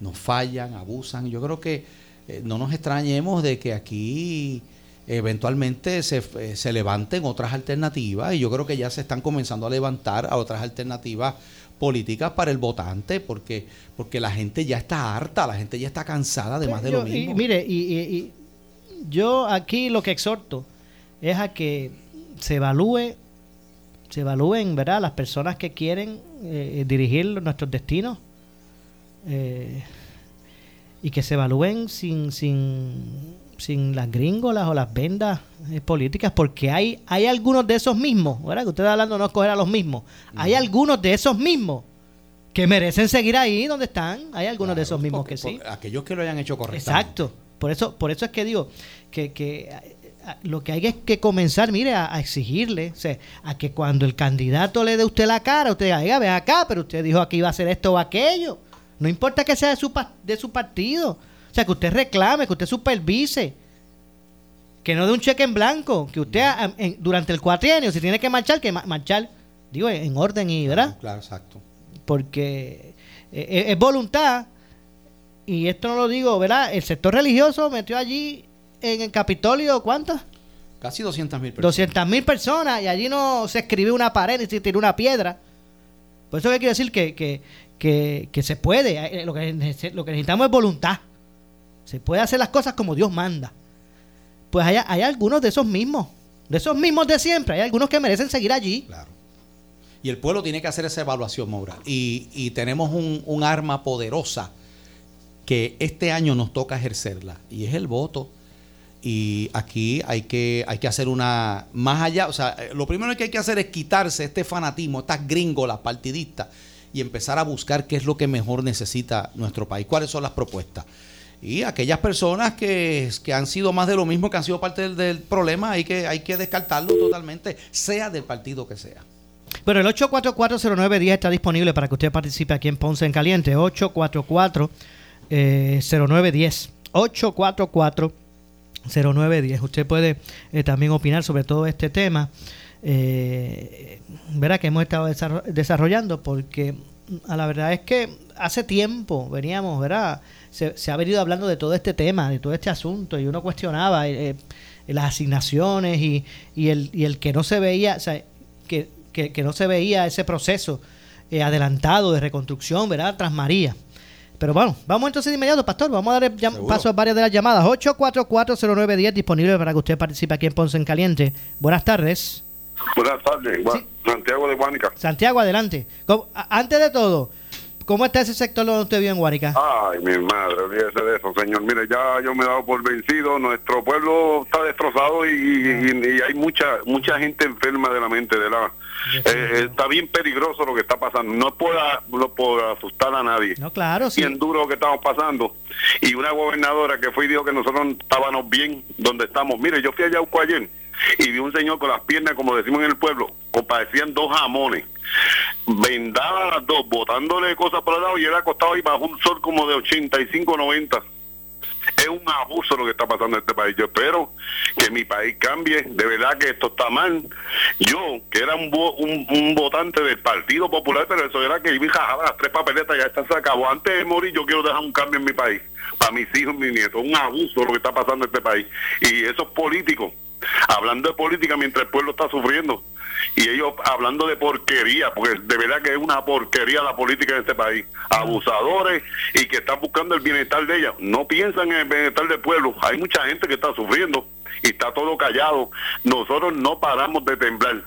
Speaker 2: nos fallan, abusan. Yo creo que eh, no nos extrañemos de que aquí eventualmente se, eh, se levanten otras alternativas y yo creo que ya se están comenzando a levantar a otras alternativas políticas para el votante porque porque la gente ya está harta, la gente ya está cansada de más de lo
Speaker 1: y
Speaker 2: mismo.
Speaker 1: mire, y, y- y yo aquí lo que exhorto es a que se evalúe, se evalúen, ¿verdad? Las personas que quieren eh, dirigir nuestros destinos eh, y que se evalúen sin, sin, sin las gringolas o las vendas eh, políticas, porque hay, hay algunos de esos mismos, ¿verdad? Que usted está hablando no escoger a los mismos. Hay algunos de esos mismos que merecen seguir ahí donde están. Hay algunos de esos mismos que sí.
Speaker 2: Aquellos que lo hayan hecho correctamente.
Speaker 1: Exacto. Por eso, por eso es que digo que, que lo que hay es que comenzar, mire, a, a exigirle, o sea, a que cuando el candidato le dé usted la cara, usted diga, "Oiga, ven acá, pero usted dijo que iba a hacer esto o aquello. No importa que sea de su, de su partido. O sea, que usted reclame, que usted supervise. Que no dé un cheque en blanco. Que usted a- en- durante el cuatrienio, si tiene que marchar, que ma- marchar, digo, en en orden y, ¿verdad?
Speaker 2: Claro, exacto.
Speaker 1: porque eh, es, es voluntad y esto no lo digo, ¿verdad? El sector religioso metió allí en el Capitolio, ¿cuántas?
Speaker 2: Casi 200 mil personas.
Speaker 1: 200 mil personas y allí no se escribió una pared ni se tiró una piedra. Por eso que quiero decir que, que, que, se puede, eh, lo que, lo que necesitamos es voluntad. Se puede hacer las cosas como Dios manda. Pues hay, hay algunos de esos mismos, de esos mismos de siempre, hay algunos que merecen seguir allí.
Speaker 2: Y el pueblo tiene que hacer esa evaluación, Maura. Y, y tenemos un, un arma poderosa que este año nos toca ejercerla, y es el voto. Y aquí hay que, hay que hacer una, más allá, o sea, eh, lo primero que hay que hacer es quitarse este fanatismo, estas gringolas partidistas, y empezar a buscar qué es lo que mejor necesita nuestro país, cuáles son las propuestas. Y aquellas personas que, que han sido más de lo mismo, que han sido parte del, problema, hay que, hay que descartarlo totalmente, sea del partido que sea.
Speaker 1: Pero el 8440910 está disponible para que usted participe aquí en Ponce en Caliente. 8440910. 8440910. Usted puede eh, también opinar sobre todo este tema. Eh, verá que hemos estado desarro- desarrollando porque a la verdad es que hace tiempo veníamos, ¿verdad? Se, se ha venido hablando de todo este tema, de todo este asunto y uno cuestionaba eh, eh, las asignaciones y, y, el, y el que no se veía, o sea, que, que, que no se veía ese proceso eh, adelantado de reconstrucción, ¿verdad? Tras María. Pero bueno, vamos entonces de inmediato, Pastor. Vamos a dar paso a varias de las llamadas. 8440910 disponible para que usted participe aquí en Ponce en Caliente. Buenas tardes.
Speaker 15: Buenas tardes, Gua- Santiago de Guánica.
Speaker 1: Santiago, adelante. ¿Cómo- a- antes de todo, ¿cómo está ese sector donde usted vive en Guárica?
Speaker 15: Ay, mi madre, olvídese de eso, señor. Mire, ya yo me he dado por vencido. Nuestro pueblo está destrozado y, y- y hay mucha mucha gente enferma de la mente, de la eh, está bien peligroso lo que está pasando. No no por asustar a nadie.
Speaker 1: No, claro, sí.
Speaker 15: Bien duro lo que estamos pasando. Y una gobernadora que fue y dijo que nosotros estábamos bien donde estamos. Mire, yo fui a Yauco ayer y vi un señor con las piernas, como decimos en el pueblo, como parecían dos jamones. Vendaba las dos, botándole cosas por el lado y él acostado ahí bajo un sol como de 85, 90. Es un abuso lo que está pasando en este país. Yo espero que mi país cambie. De verdad que esto está mal. Yo, que era un, vo- un, votante del Partido Popular, pero eso era que iba y jajaba las tres papeletas, ya está se. Antes de morir, yo quiero dejar un cambio en mi país. Para mis hijos y mis nietos. Un abuso lo que está pasando en este país. Y esos políticos, hablando de política mientras el pueblo está sufriendo. Y ellos hablando de porquería, porque de verdad que es una porquería la política en este país. Abusadores y que están buscando el bienestar de ellas. No piensan en el bienestar del pueblo. Hay mucha gente que está sufriendo y está todo callado. Nosotros no paramos de temblar.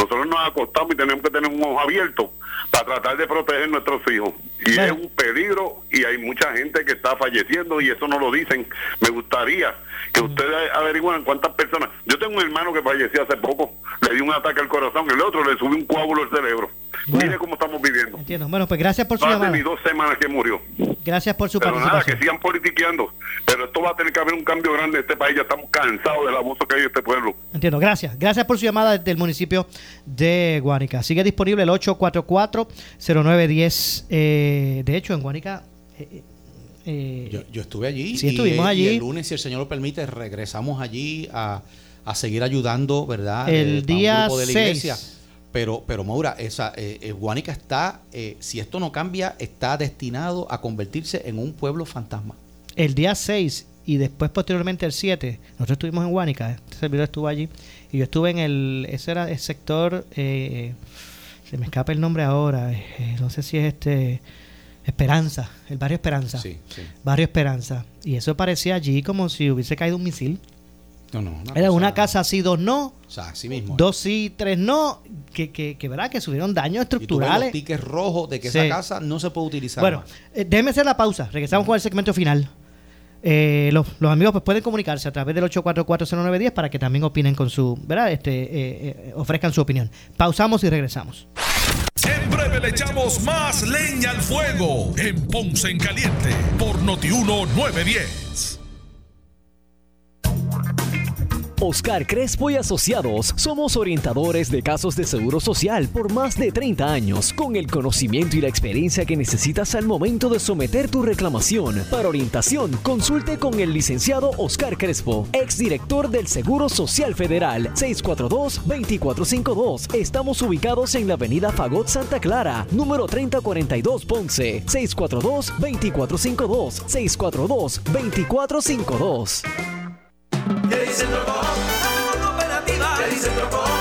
Speaker 15: Nosotros nos acostamos y tenemos que tener un ojo abierto para tratar de proteger nuestros hijos. Y es un peligro y hay mucha gente que está falleciendo y eso no lo dicen. Me gustaría que ustedes averigüen cuántas personas. Yo tengo un hermano que falleció hace poco, le dio un ataque al corazón, el otro le subió un coágulo al cerebro. Mire cómo estamos viviendo.
Speaker 1: Entiendo. Bueno, pues gracias por su
Speaker 15: No hace
Speaker 1: llamada.
Speaker 15: ni dos semanas que murió.
Speaker 1: Gracias por su
Speaker 15: Pero nada, que sigan politiqueando. Pero esto va a tener que haber un cambio grande en este país. Ya estamos cansados del abuso que hay en este pueblo.
Speaker 1: Entiendo, gracias. Gracias por su llamada desde el municipio de Guánica. Sigue disponible el 844-0910. Eh, de hecho, en Guánica... eh, eh,
Speaker 2: Yo, yo estuve allí.
Speaker 1: Sí, estuvimos
Speaker 2: y,
Speaker 1: allí.
Speaker 2: y el lunes, si el Señor lo permite, regresamos allí a, a seguir ayudando, ¿verdad?
Speaker 1: El
Speaker 2: Eh,
Speaker 1: día
Speaker 2: grupo de la
Speaker 1: 6.
Speaker 2: iglesia. Pero, pero Maura, esa, eh, eh, Guánica está, eh, si esto no cambia, está destinado a convertirse en un pueblo fantasma.
Speaker 1: el día 6 y después posteriormente el 7, nosotros estuvimos en Guánica, este servidor estuvo allí, y yo estuve en el, ese era el sector, eh, se me escapa el nombre ahora, eh, no sé si es este, Esperanza, el barrio Esperanza.
Speaker 2: Sí, sí.
Speaker 1: Barrio Esperanza. Y eso parecía allí como si hubiese caído un misil.
Speaker 2: No, no. una
Speaker 1: Era
Speaker 2: cosa-
Speaker 1: una casa así, dos no,
Speaker 2: O sea, así mismo.
Speaker 1: dos sí, tres no, que, que, que verdad que subieron daños
Speaker 2: Y tú ves los
Speaker 1: estructurales.
Speaker 2: tickets rojos de que
Speaker 1: Sí.
Speaker 2: esa casa no se puede utilizar.
Speaker 1: Bueno,
Speaker 2: más.
Speaker 1: eh, déjenme hacer la pausa. Regresamos con el segmento final. Eh, los, los amigos pues, pueden comunicarse a través del 8440910 para que también opinen con su, ¿verdad? Este, eh, eh, ofrezcan su opinión. Pausamos y regresamos.
Speaker 14: Breve le echamos más leña al fuego en Ponce en Caliente por Notiuno 910.
Speaker 4: Oscar Crespo y Asociados somos orientadores de casos de seguro social por más de 30 años, con el conocimiento y la experiencia que necesitas al momento de someter tu reclamación. Para orientación, consulte con el licenciado Oscar Crespo, exdirector del Seguro Social Federal, 642-2452. Estamos ubicados en la avenida Fagot Santa Clara, número 3042 Ponce, 642-2452, 642-2452. Te dicen troco. Operativa. Dicen.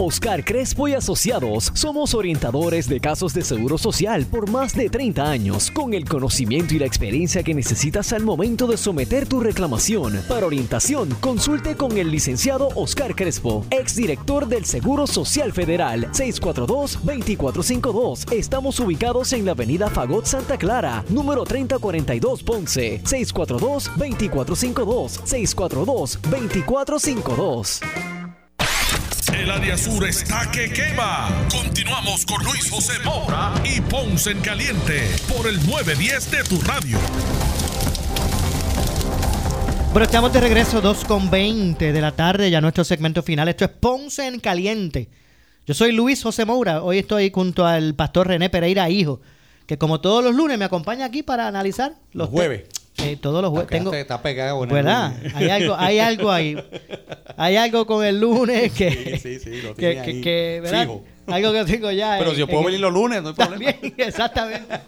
Speaker 4: Oscar Crespo y Asociados somos orientadores de casos de seguro social por más de 30 años, con el conocimiento y la experiencia que necesitas al momento de someter tu reclamación. Para orientación, consulte con el licenciado Oscar Crespo, exdirector del Seguro Social Federal, 642-2452. Estamos ubicados en la avenida Fagot Santa Clara, número 3042 Ponce, 642-2452, 642-2452.
Speaker 14: El área sur está que quema. Continuamos con Luis José Moura y Ponce en Caliente por el 910 de tu radio.
Speaker 1: Bueno, estamos de regreso, 2 con 20 de la tarde, ya nuestro segmento final. Esto es Ponce en Caliente. Yo soy Luis José Moura. Hoy estoy junto al pastor René Pereira, hijo, que como todos los lunes me acompaña aquí para analizar los,
Speaker 2: Los jueves.
Speaker 1: Eh, todos los jueves. Tengo,
Speaker 2: está pegado en el
Speaker 1: ¿Verdad?
Speaker 2: lunes.
Speaker 1: Hay algo, hay algo ahí. Hay algo con el lunes que.
Speaker 2: Sí, sí, sí, lo
Speaker 1: que,
Speaker 2: tiene
Speaker 1: que-
Speaker 2: ahí
Speaker 1: que, ¿verdad?
Speaker 2: fijo.
Speaker 1: Algo que tengo ya.
Speaker 2: Pero
Speaker 1: en-
Speaker 2: si yo puedo
Speaker 1: en-
Speaker 2: venir los lunes, no hay problema.
Speaker 1: También, exactamente.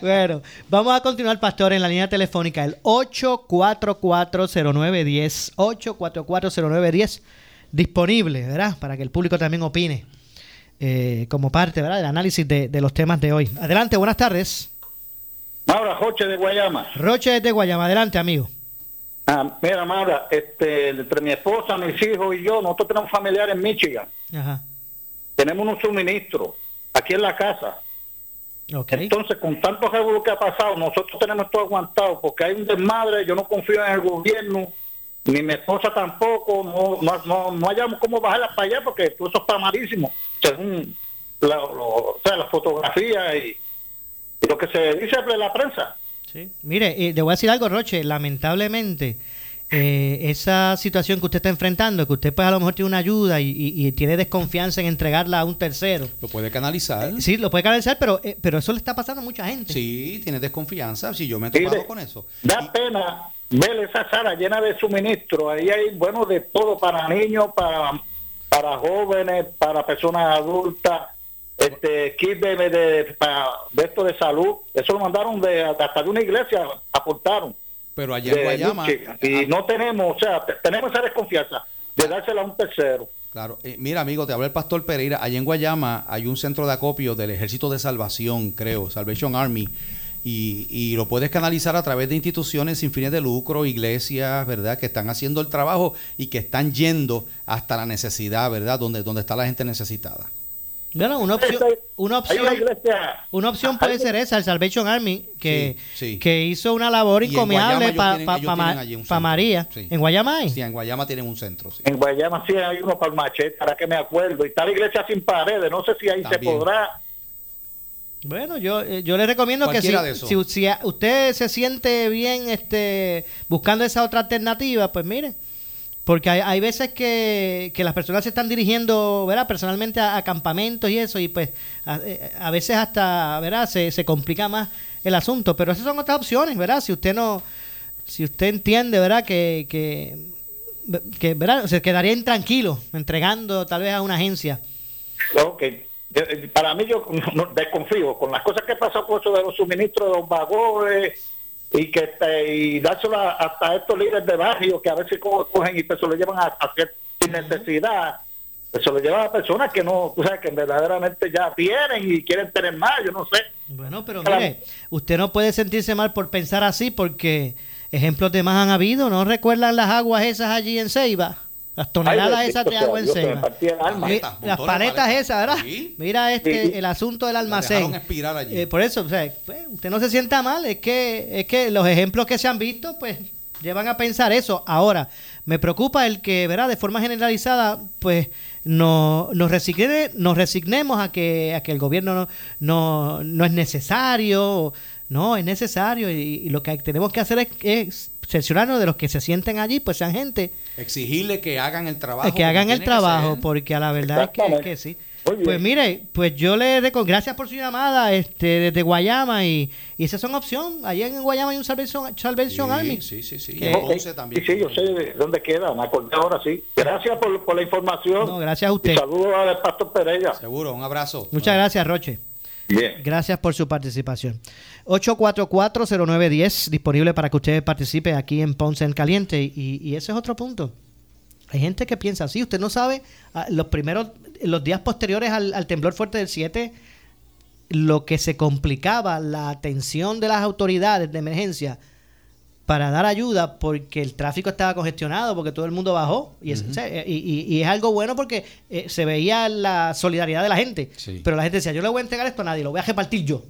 Speaker 1: bueno, vamos a continuar, pastor, en la línea telefónica, el 8440910. 8440910. Disponible, ¿verdad? Para que el público también opine eh, como parte, ¿verdad? Del análisis de, de los temas de hoy. Adelante, buenas tardes.
Speaker 16: Maura Joche de Guayama.
Speaker 1: Roche de Guayama, adelante, amigo.
Speaker 16: Ah, mira, Maura, este, entre mi esposa, mis hijos y yo, nosotros tenemos familiares en Michigan.
Speaker 1: Ajá.
Speaker 16: Tenemos unos suministros aquí en la casa. Entonces, con tanto revuelo que ha pasado, nosotros tenemos todo aguantado porque hay un desmadre. Yo no confío en el gobierno ni mi esposa tampoco, no, no, no, no hayamos cómo bajarla para allá porque todo eso está malísimo, según la, lo- o sea, la fotografía y lo que se dice en la prensa.
Speaker 1: Mire, eh, le voy a decir algo, Roche. Lamentablemente, eh, esa situación que usted está enfrentando, que usted pues a lo mejor tiene una ayuda y, y- y tiene desconfianza en entregarla a un tercero.
Speaker 2: Lo puede canalizar.
Speaker 1: Sí, lo puede canalizar, pero, eh, pero eso le está pasando a mucha gente.
Speaker 2: Sí, tiene desconfianza. Si yo me he
Speaker 16: Mire,
Speaker 2: topado con eso.
Speaker 16: Da pena ver esa sala llena de suministros. Ahí hay, bueno, de todo para niños, para, para jóvenes, para personas adultas, este kit de, de, para, de esto de salud. Eso lo mandaron de hasta de una iglesia, aportaron.
Speaker 2: Pero allá en Guayama.
Speaker 16: Y no tenemos, o sea, te- tenemos esa desconfianza de dársela a un tercero.
Speaker 2: Claro, Eh, mira amigo, te habla el pastor Pereira. Allá en Guayama hay un centro de acopio del Ejército de Salvación, creo, Salvation Army, y, y lo puedes canalizar a través de instituciones sin fines de lucro, iglesias, ¿verdad? Que están haciendo el trabajo y que están yendo hasta la necesidad, ¿verdad? Donde, donde está la gente necesitada.
Speaker 1: Bueno, una opción, una
Speaker 16: Hay una
Speaker 1: opción,
Speaker 16: iglesia.
Speaker 1: una opción puede ser esa, el Salvation Army, que,
Speaker 2: Sí, sí.
Speaker 1: que hizo una labor encomiable para
Speaker 2: un centro.
Speaker 1: María.
Speaker 2: Sí.
Speaker 1: ¿En Guayama hay?
Speaker 2: Sí, en Guayama tienen un centro, sí.
Speaker 16: En Guayama sí hay uno para el machete, para que me acuerdo. Y está la iglesia sin paredes. No sé si ahí
Speaker 2: También.
Speaker 16: se podrá.
Speaker 1: Bueno, yo, eh, yo le recomiendo que si, si, si usted se siente bien este buscando esa otra alternativa, pues mire, porque hay, hay veces que, que las personas se están dirigiendo, ¿verdad? Personalmente a, campamentos y eso, y pues a, eh, a veces hasta, ¿verdad? Se, se complica más el asunto, pero esas son otras opciones, ¿verdad? Si usted no, si usted entiende, ¿verdad? Que, que, que ¿verdad? Se quedaría intranquilo entregando tal vez a una agencia.
Speaker 16: Ok. Para mí yo desconfío con las cosas que pasó con eso de los suministros de los vagones y que este, y dárselo a- hasta a estos líderes de barrio que a veces co- cogen y se lo llevan a, a hacer sin necesidad. Pues se lo llevan a personas que no, tú sabes, que verdaderamente ya tienen y quieren tener más, yo no sé.
Speaker 1: Bueno, pero mire, usted no puede sentirse mal por pensar así porque ejemplos de más han habido. ¿No recuerdan las aguas esas allí en Ceiba? Las toneladas
Speaker 16: Ay,
Speaker 1: esas
Speaker 16: bendito
Speaker 1: de
Speaker 16: sea
Speaker 1: agua en
Speaker 16: Dios, que me
Speaker 1: Ceiba.
Speaker 16: partía el alma.
Speaker 1: Mi-
Speaker 16: Paletas,
Speaker 1: Las paletas esas, ¿verdad?
Speaker 16: Sí.
Speaker 1: Mira este
Speaker 16: Sí.
Speaker 1: el asunto del almacén.
Speaker 2: allí.
Speaker 1: Eh, por eso, o sea, pues, usted no se sienta mal, es que es que los ejemplos que se han visto, pues llevan a pensar eso. Ahora, me preocupa el que, ¿verdad? De forma generalizada, pues no, nos, resigne- nos resignemos a que, a que el gobierno no, no, no es necesario. No, es necesario y, y lo que tenemos que hacer es, es cerciorarnos de los que se sienten allí, pues sean gente
Speaker 2: Exigirle que hagan el trabajo.
Speaker 1: que hagan el trabajo, porque a la verdad es que, es
Speaker 2: Exactamente.
Speaker 1: que sí. Pues mire, pues yo le reco- gracias por su llamada este desde Guayama y, y esas son opción. Allá en Guayama hay un Salvation, Salvation Army.
Speaker 2: Sí, sí, sí.
Speaker 1: Que-
Speaker 16: Ok. Sí, sí, yo sé de dónde queda, me acordé ahora sí. Gracias por, por la información.
Speaker 1: No, gracias a usted.
Speaker 16: Saludos al pastor Pereira.
Speaker 2: Seguro, un abrazo.
Speaker 1: Muchas gracias, Roche. Gracias por su participación. 8440910 disponible para que usted participe aquí en Ponce en Caliente y, y ese es otro punto. Hay gente que piensa así, usted no sabe, ah, los primeros, los días posteriores al, al temblor fuerte del 7, lo que se complicaba la atención de las autoridades de emergencia para dar ayuda porque el tráfico estaba congestionado, porque todo el mundo bajó. Y es, o sea, y- y- y es algo bueno porque eh, se veía la solidaridad de la gente. Pero la gente decía, yo le voy a entregar esto a nadie, lo voy a repartir yo.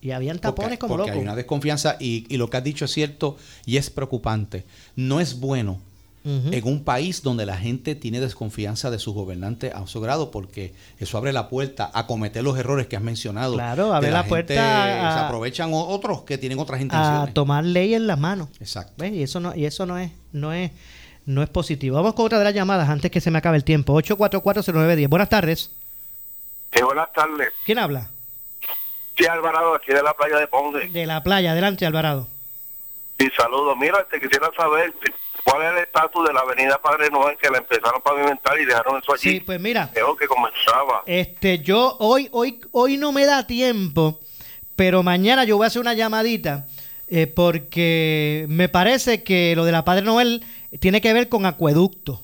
Speaker 1: Y habían tapones como
Speaker 2: porque
Speaker 1: locos.
Speaker 2: hay una desconfianza y, y lo que has dicho es cierto y es preocupante. No es bueno En un país donde la gente tiene desconfianza de sus gobernantes a su grado porque eso abre la puerta a cometer los errores que has mencionado.
Speaker 1: Claro, abre la puerta a-
Speaker 2: se aprovechan otros que tienen otras
Speaker 1: a
Speaker 2: intenciones.
Speaker 1: tomar ley en las manos.
Speaker 2: Exacto.
Speaker 1: ¿Ves? Y eso no, y eso no es, no es, no es positivo. Vamos con otra de las llamadas antes que se me acabe el tiempo. 8440910. Buenas tardes.
Speaker 17: Sí, buenas tardes.
Speaker 1: ¿Quién habla?
Speaker 17: Sí, Alvarado, aquí de la playa de Ponce.
Speaker 1: De la playa. Adelante, Alvarado.
Speaker 17: Sí, saludos. Mira, te quisiera saber cuál es el estatus de la avenida Padre Noel que la empezaron a pavimentar y dejaron eso allí.
Speaker 1: Sí, pues mira.
Speaker 17: Creo que comenzaba.
Speaker 1: Este, yo hoy, hoy, hoy no me da tiempo, pero mañana yo voy a hacer una llamadita eh, porque me parece que lo de la Padre Noel tiene que ver con acueducto,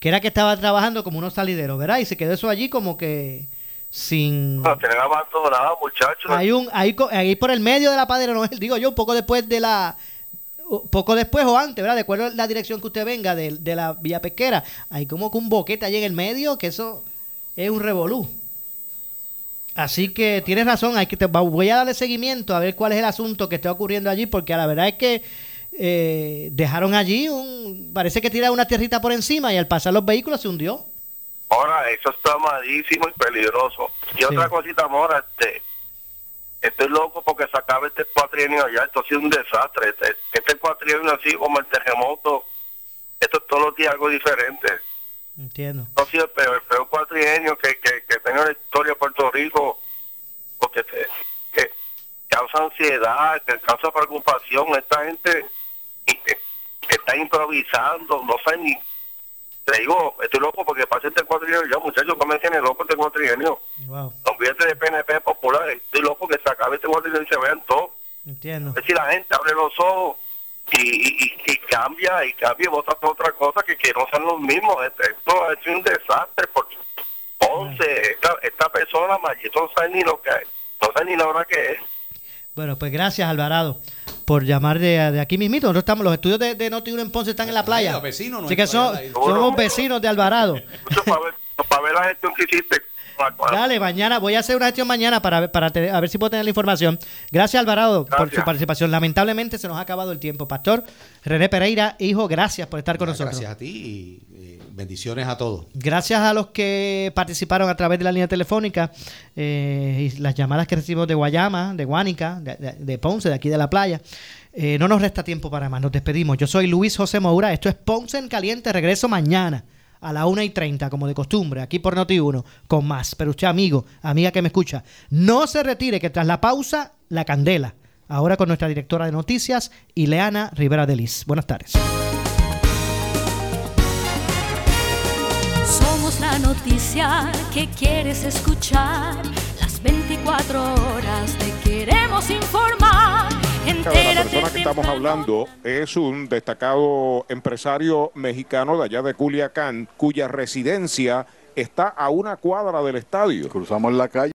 Speaker 1: que era que estaba trabajando como unos salideros, ¿verdad? Y se quedó eso allí como que sin...
Speaker 17: No, tener abandonado, muchachos.
Speaker 1: Hay un, ahí, ahí por el medio de la Padre Noel, digo yo, un poco después de la... Poco después o antes, ¿verdad? De acuerdo a la dirección que usted venga de, de la vía pesquera, hay como que un boquete allí en el medio, que eso es un revolú. Así que tienes razón, hay que te, voy a darle seguimiento a ver cuál es el asunto que está ocurriendo allí, porque la verdad es que eh, dejaron allí un, parece que tiraron una tierrita por encima y al pasar los vehículos se hundió.
Speaker 17: Ahora, eso está malísimo y peligroso. Y otra cosita, Mora, este, estoy loco porque se acabe este cuatrienio allá. Esto ha sido un desastre. Este, este cuatrienio así como el terremoto, esto es todos los días algo diferente.
Speaker 1: Entiendo.
Speaker 17: Esto ha sido el peor, el peor cuatrienio que, que, que tenga la historia de Puerto Rico porque te, que causa ansiedad, que causa preocupación. Esta gente eh, está improvisando, no sé ni te digo, estoy loco porque pase este cuatrienio ya, muchachos, no me tiene loco este cuatrienio.
Speaker 1: Wow.
Speaker 17: Olvídate de PNP popular, estoy loco que se acabe este cuatrienio y se vean todos.
Speaker 1: Entiendo.
Speaker 17: Ver si la gente abre los ojos y, y, cambia, y cambia y vota por otra cosa que, que no sean los mismos. Este- Esto es un desastre porque Ponce, esta, esta persona, Mayito, no sabe ni lo que es, no sabe ni la hora que es.
Speaker 1: Bueno, pues gracias Alvarado por llamar de, de aquí mismito. Nosotros estamos, los estudios de, de Noti1 en Ponce están en la playa.
Speaker 2: los vecinos, no
Speaker 1: Así que son, somos vecinos de Alvarado.
Speaker 17: Para ver la gestión que hiciste.
Speaker 1: Dale, mañana, voy a hacer una gestión mañana para, para te- a ver si puedo tener la información. Gracias Alvarado por su participación. Lamentablemente se nos ha acabado el tiempo. Pastor René Pereira, hijo, gracias por estar con nosotros.
Speaker 2: Gracias a ti y bendiciones a todos.
Speaker 1: Gracias a los que participaron a través de la línea telefónica eh, y las llamadas que recibimos de Guayama, de Guánica, de, de- de Ponce, de aquí de la playa. Eh, no nos resta tiempo para más, nos despedimos. Yo soy Luis José Moura, esto es Ponce en Caliente, regreso mañana a la 1 y 30, como de costumbre, aquí por Noti1, con más. Pero usted, amigo, amiga que me escucha, no se retire, que tras la pausa, la candela. Ahora con nuestra directora de noticias, Ileana Rivera Delis. Buenas tardes.
Speaker 18: La noticia que quieres escuchar. Las 24 horas te queremos informar.
Speaker 19: La
Speaker 18: Entérate
Speaker 19: persona que estamos hablando es un destacado empresario mexicano de allá de Culiacán, cuya residencia está a una cuadra del estadio.
Speaker 20: Cruzamos la calle.